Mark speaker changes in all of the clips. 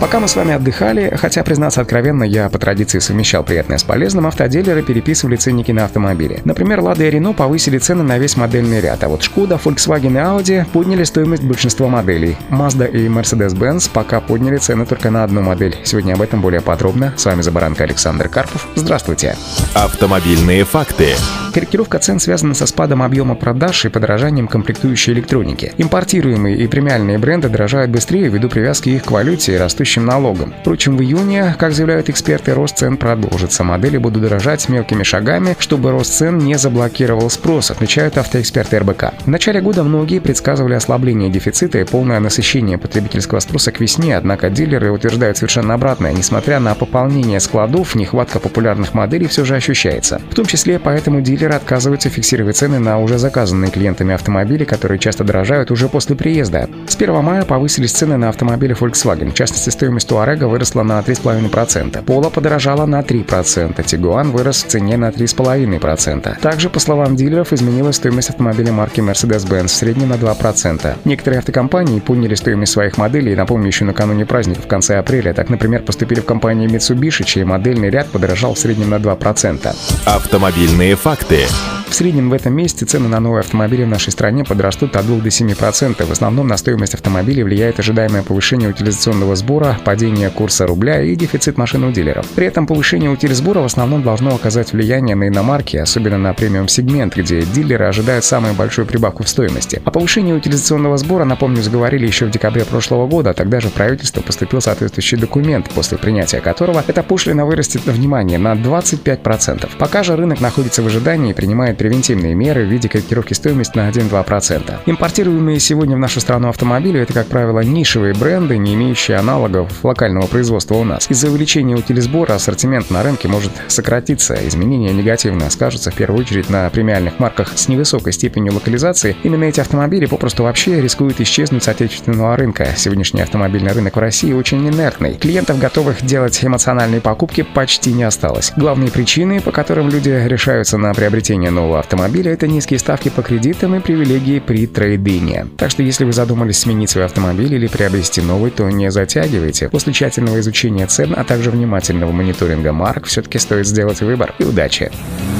Speaker 1: Пока мы с вами отдыхали, хотя, признаться откровенно, я по традиции совмещал приятное с полезным, автодилеры переписывали ценники на автомобили. Например, Лада и Рено повысили цены на весь модельный ряд, а вот Шкода, Volkswagen и Audi подняли стоимость большинства моделей. Mazda и Mercedes-Benz пока подняли цены только на одну модель. Сегодня об этом более подробно. С вами Забаранка Александр Карпов. Здравствуйте.
Speaker 2: Автомобильные факты.
Speaker 1: Корректировка цен связана со спадом объема продаж и подорожанием комплектующей электроники. Импортируемые и премиальные бренды дорожают быстрее ввиду привязки их к валюте и растущим налогам. Впрочем, в июне, как заявляют эксперты, рост цен продолжится. Модели будут дорожать мелкими шагами, чтобы рост цен не заблокировал спрос, отмечают автоэксперты РБК. В начале года многие предсказывали ослабление дефицита и полное насыщение потребительского спроса к весне, однако дилеры утверждают совершенно обратное. Несмотря на пополнение складов, нехватка популярных моделей все же ощущается. В том числе поэтому дилеры дилеры отказываются фиксировать цены на уже заказанные клиентами автомобили, которые часто дорожают уже после приезда. С 1 мая повысились цены на автомобили Volkswagen. В частности, стоимость Туарега выросла на 3,5%. Пола подорожала на 3%. Тигуан вырос в цене на 3,5%. Также, по словам дилеров, изменилась стоимость автомобиля марки Mercedes-Benz в среднем на 2%. Некоторые автокомпании подняли стоимость своих моделей, напомню, еще накануне праздника в конце апреля. Так, например, поступили в компании Mitsubishi, чей модельный ряд подорожал в среднем на 2%.
Speaker 2: Автомобильные факты. TV.
Speaker 1: В среднем в этом месяце цены на новые автомобили в нашей стране подрастут от 2 до 7%. В основном на стоимость автомобилей влияет ожидаемое повышение утилизационного сбора, падение курса рубля и дефицит машин у дилеров. При этом повышение утилизбора в основном должно оказать влияние на иномарки, особенно на премиум-сегмент, где дилеры ожидают самую большую прибавку в стоимости. О повышении утилизационного сбора, напомню, заговорили еще в декабре прошлого года, тогда же правительство поступил соответствующий документ, после принятия которого эта пошлина вырастет, внимание, на 25%. Пока же рынок находится в ожидании и принимает превентивные меры в виде корректировки стоимости на 1-2%. Импортируемые сегодня в нашу страну автомобили – это, как правило, нишевые бренды, не имеющие аналогов локального производства у нас. Из-за увеличения утилизбора ассортимент на рынке может сократиться. Изменения негативно скажутся в первую очередь на премиальных марках с невысокой степенью локализации. Именно эти автомобили попросту вообще рискуют исчезнуть с отечественного рынка. Сегодняшний автомобильный рынок в России очень инертный. Клиентов, готовых делать эмоциональные покупки, почти не осталось. Главные причины, по которым люди решаются на приобретение нового нового автомобиля – это низкие ставки по кредитам и привилегии при трейдине. Так что если вы задумались сменить свой автомобиль или приобрести новый, то не затягивайте. После тщательного изучения цен, а также внимательного мониторинга марк, все-таки стоит сделать выбор. И удачи!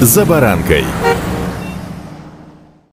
Speaker 2: «За баранкой»